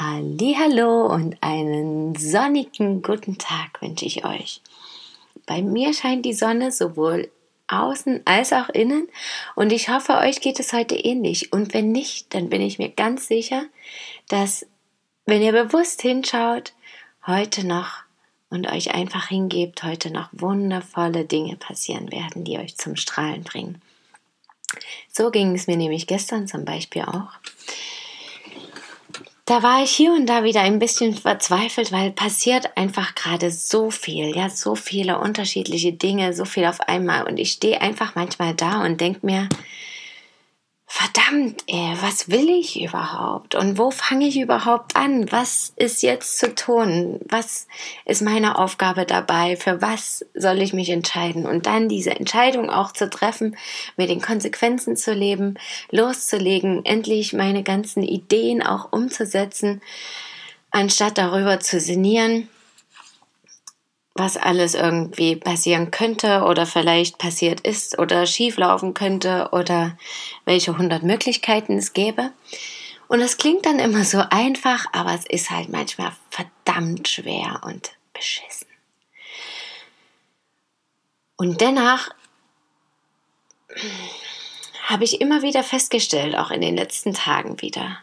Hallo und einen sonnigen guten Tag wünsche ich euch. Bei mir scheint die Sonne sowohl außen als auch innen und ich hoffe, euch geht es heute ähnlich. Und wenn nicht, dann bin ich mir ganz sicher, dass, wenn ihr bewusst hinschaut, heute noch und euch einfach hingebt, heute noch wundervolle Dinge passieren werden, die euch zum Strahlen bringen. So ging es mir nämlich gestern zum Beispiel auch da war ich hier und da wieder ein bisschen verzweifelt, weil passiert einfach gerade so viel, ja, so viele unterschiedliche Dinge, so viel auf einmal. Und ich stehe einfach manchmal da und denke mir, verdammt, ey, was will ich überhaupt? Und wo fange ich überhaupt an? Was ist jetzt zu tun? Was ist meine Aufgabe dabei? Für was soll ich mich entscheiden? Und dann diese Entscheidung auch zu treffen, mit den Konsequenzen zu leben, loszulegen, endlich meine ganzen Ideen auch umzusetzen, anstatt darüber zu sinnieren was alles irgendwie passieren könnte oder vielleicht passiert ist oder schieflaufen könnte oder welche hundert Möglichkeiten es gäbe. Und es klingt dann immer so einfach, aber es ist halt manchmal verdammt schwer und beschissen. Und dennoch habe ich immer wieder festgestellt, auch in den letzten Tagen wieder,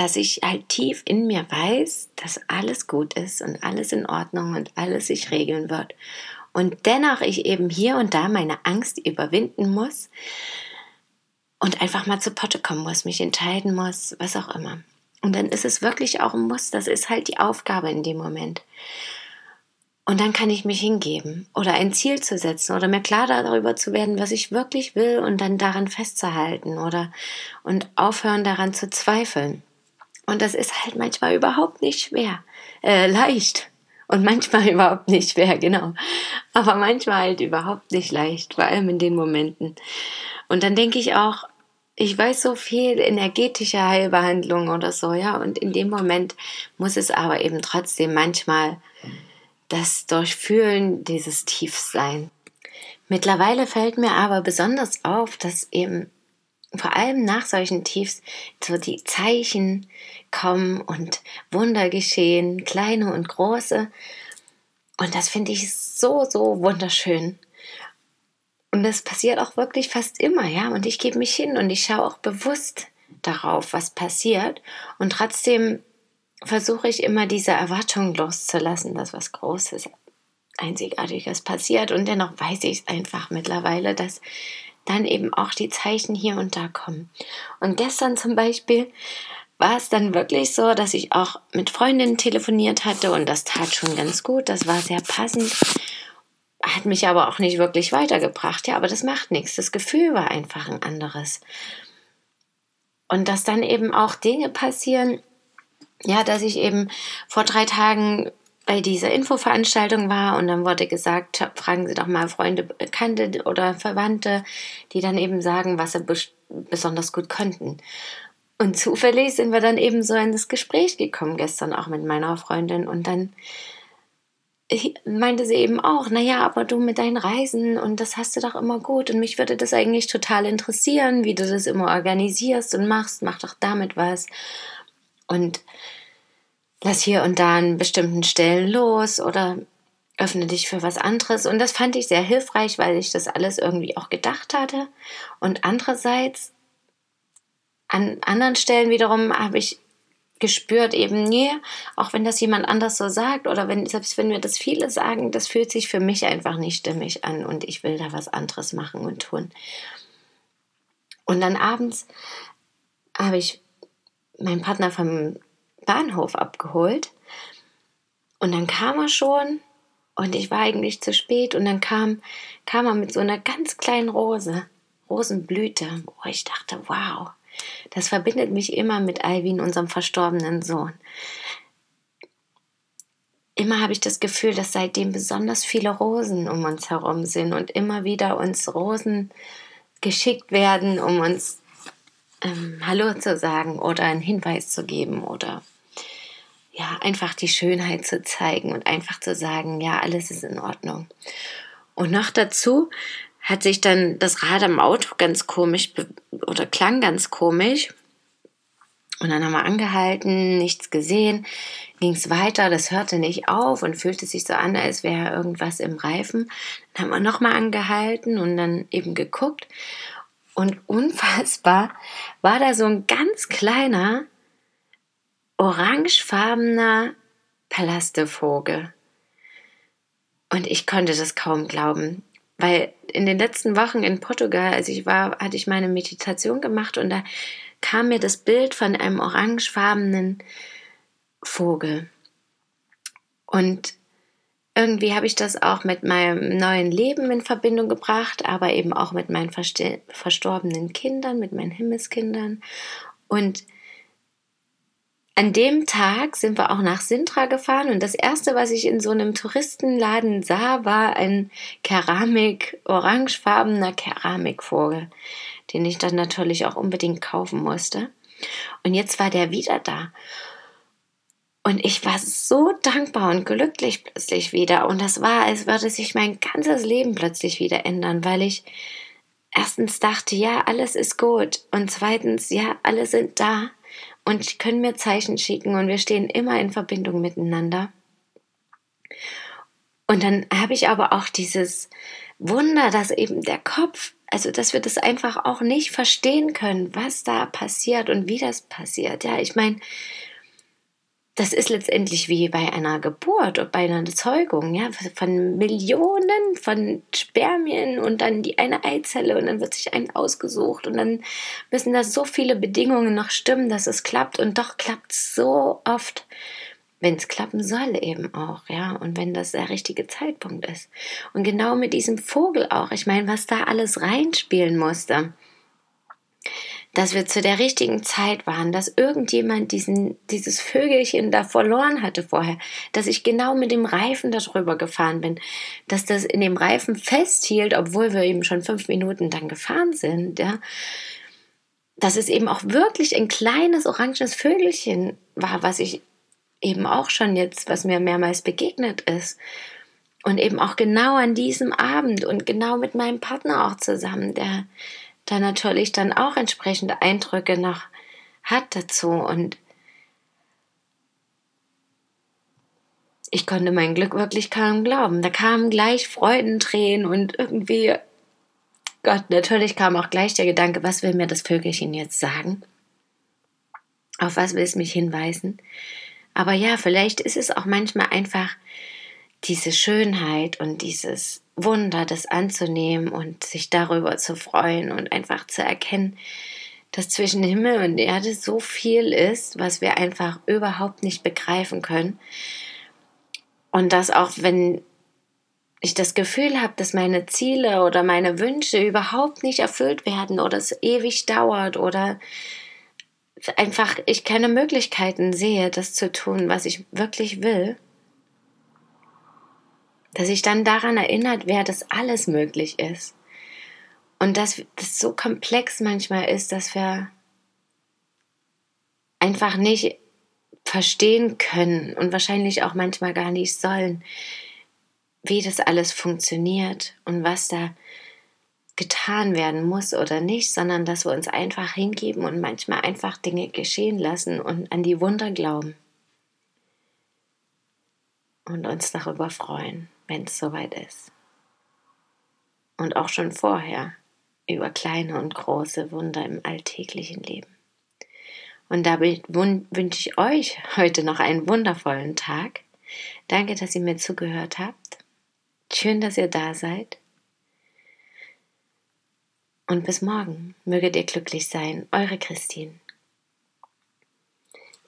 dass ich halt tief in mir weiß, dass alles gut ist und alles in Ordnung und alles sich regeln wird. Und dennoch ich eben hier und da meine Angst überwinden muss und einfach mal zu Potte kommen muss, mich entscheiden muss, was auch immer. Und dann ist es wirklich auch ein Muss, das ist halt die Aufgabe in dem Moment. Und dann kann ich mich hingeben oder ein Ziel zu setzen oder mir klar darüber zu werden, was ich wirklich will und dann daran festzuhalten oder und aufhören daran zu zweifeln. Und das ist halt manchmal überhaupt nicht schwer, äh, leicht. Und manchmal überhaupt nicht schwer, genau. Aber manchmal halt überhaupt nicht leicht, vor allem in den Momenten. Und dann denke ich auch, ich weiß so viel energetische Heilbehandlung oder so, ja. Und in dem Moment muss es aber eben trotzdem manchmal das Durchfühlen dieses Tiefs sein. Mittlerweile fällt mir aber besonders auf, dass eben vor allem nach solchen Tiefs so die Zeichen kommen und Wunder geschehen, kleine und große. Und das finde ich so, so wunderschön. Und das passiert auch wirklich fast immer, ja. Und ich gebe mich hin und ich schaue auch bewusst darauf, was passiert. Und trotzdem versuche ich immer diese Erwartung loszulassen, dass was Großes, Einzigartiges passiert. Und dennoch weiß ich es einfach mittlerweile, dass dann eben auch die Zeichen hier und da kommen. Und gestern zum Beispiel war es dann wirklich so, dass ich auch mit Freundinnen telefoniert hatte und das tat schon ganz gut, das war sehr passend, hat mich aber auch nicht wirklich weitergebracht. Ja, aber das macht nichts, das Gefühl war einfach ein anderes. Und dass dann eben auch Dinge passieren, ja, dass ich eben vor drei Tagen bei dieser Infoveranstaltung war und dann wurde gesagt, fragen Sie doch mal Freunde, Bekannte oder Verwandte, die dann eben sagen, was sie besonders gut könnten. Und zufällig sind wir dann eben so in das Gespräch gekommen gestern auch mit meiner Freundin und dann meinte sie eben auch, naja, aber du mit deinen Reisen und das hast du doch immer gut und mich würde das eigentlich total interessieren, wie du das immer organisierst und machst, mach doch damit was. Und lass hier und da an bestimmten Stellen los oder öffne dich für was anderes. Und das fand ich sehr hilfreich, weil ich das alles irgendwie auch gedacht hatte. Und andererseits, an anderen Stellen wiederum habe ich gespürt eben, nee, auch wenn das jemand anders so sagt oder wenn, selbst wenn wir das viele sagen, das fühlt sich für mich einfach nicht stimmig an und ich will da was anderes machen und tun. Und dann abends habe ich meinen Partner vom Bahnhof abgeholt. Und dann kam er schon und ich war eigentlich zu spät und dann kam, kam er mit so einer ganz kleinen Rose, Rosenblüte, wo ich dachte, wow, Das verbindet mich immer mit Alvin, unserem verstorbenen Sohn. Immer habe ich das Gefühl, dass seitdem besonders viele Rosen um uns herum sind und immer wieder uns Rosen geschickt werden, um uns ähm, Hallo zu sagen oder einen Hinweis zu geben oder ja, einfach die Schönheit zu zeigen und einfach zu sagen, ja, alles ist in Ordnung. Und noch dazu hat sich dann das Rad am Auto ganz komisch oder klang ganz komisch. Und dann haben wir angehalten, nichts gesehen, ging es weiter, das hörte nicht auf und fühlte sich so an, als wäre irgendwas im Reifen. Dann haben wir nochmal angehalten und dann eben geguckt. Und unfassbar war da so ein ganz kleiner, orangefarbener Palastevogel. Und ich konnte das kaum glauben, weil in den letzten Wochen in Portugal, als ich war, hatte ich meine Meditation gemacht und da kam mir das Bild von einem orangefarbenen Vogel. Und irgendwie habe ich das auch mit meinem neuen Leben in Verbindung gebracht, aber eben auch mit meinen verstorbenen Kindern, mit meinen Himmelskindern. Und an dem Tag sind wir auch nach Sintra gefahren und das erste, was ich in so einem Touristenladen sah, war ein Keramik, orangefarbener Keramikvogel, den ich dann natürlich auch unbedingt kaufen musste. Und jetzt war der wieder da. Und ich war so dankbar und glücklich plötzlich wieder. Und das war, als würde sich mein ganzes Leben plötzlich wieder ändern, weil ich erstens dachte, ja, alles ist gut. Und zweitens, ja, alle sind da und können mir Zeichen schicken und wir stehen immer in Verbindung miteinander. Und dann habe ich aber auch dieses Wunder, dass eben der Kopf, also dass wir das einfach auch nicht verstehen können, was da passiert und wie das passiert. Ja, ich meine, das ist letztendlich wie bei einer Geburt oder bei einer Zeugung, ja, von Millionen von Spermien und dann die eine Eizelle und dann wird sich ein ausgesucht und dann müssen da so viele Bedingungen noch stimmen, dass es klappt und doch klappt es so oft, wenn es klappen soll eben auch, ja, und wenn das der richtige Zeitpunkt ist. Und genau mit diesem Vogel auch, ich meine, was da alles reinspielen musste dass wir zu der richtigen Zeit waren, dass irgendjemand diesen, dieses Vögelchen da verloren hatte vorher, dass ich genau mit dem Reifen darüber gefahren bin, dass das in dem Reifen festhielt, obwohl wir eben schon fünf Minuten dann gefahren sind, ja. Dass es eben auch wirklich ein kleines orangenes Vögelchen war, was ich eben auch schon jetzt, was mir mehrmals begegnet ist. Und eben auch genau an diesem Abend und genau mit meinem Partner auch zusammen, der da natürlich dann auch entsprechende Eindrücke noch hat dazu und ich konnte mein Glück wirklich kaum glauben. Da kamen gleich Freudentränen und irgendwie, Gott, natürlich kam auch gleich der Gedanke, was will mir das Vögelchen jetzt sagen? Auf was will es mich hinweisen? Aber ja, vielleicht ist es auch manchmal einfach diese Schönheit und dieses Wunder, das anzunehmen und sich darüber zu freuen und einfach zu erkennen, dass zwischen Himmel und Erde so viel ist, was wir einfach überhaupt nicht begreifen können. Und dass auch wenn ich das Gefühl habe, dass meine Ziele oder meine Wünsche überhaupt nicht erfüllt werden oder es ewig dauert oder einfach ich keine Möglichkeiten sehe, das zu tun, was ich wirklich will, dass ich dann daran erinnert werde, dass alles möglich ist. Und dass das so komplex manchmal ist, dass wir einfach nicht verstehen können und wahrscheinlich auch manchmal gar nicht sollen, wie das alles funktioniert und was da getan werden muss oder nicht, sondern dass wir uns einfach hingeben und manchmal einfach Dinge geschehen lassen und an die Wunder glauben und uns darüber freuen wenn es soweit ist. Und auch schon vorher über kleine und große Wunder im alltäglichen Leben. Und damit wünsche ich euch heute noch einen wundervollen Tag. Danke, dass ihr mir zugehört habt. Schön, dass ihr da seid. Und bis morgen. Möget ihr glücklich sein. Eure Christine.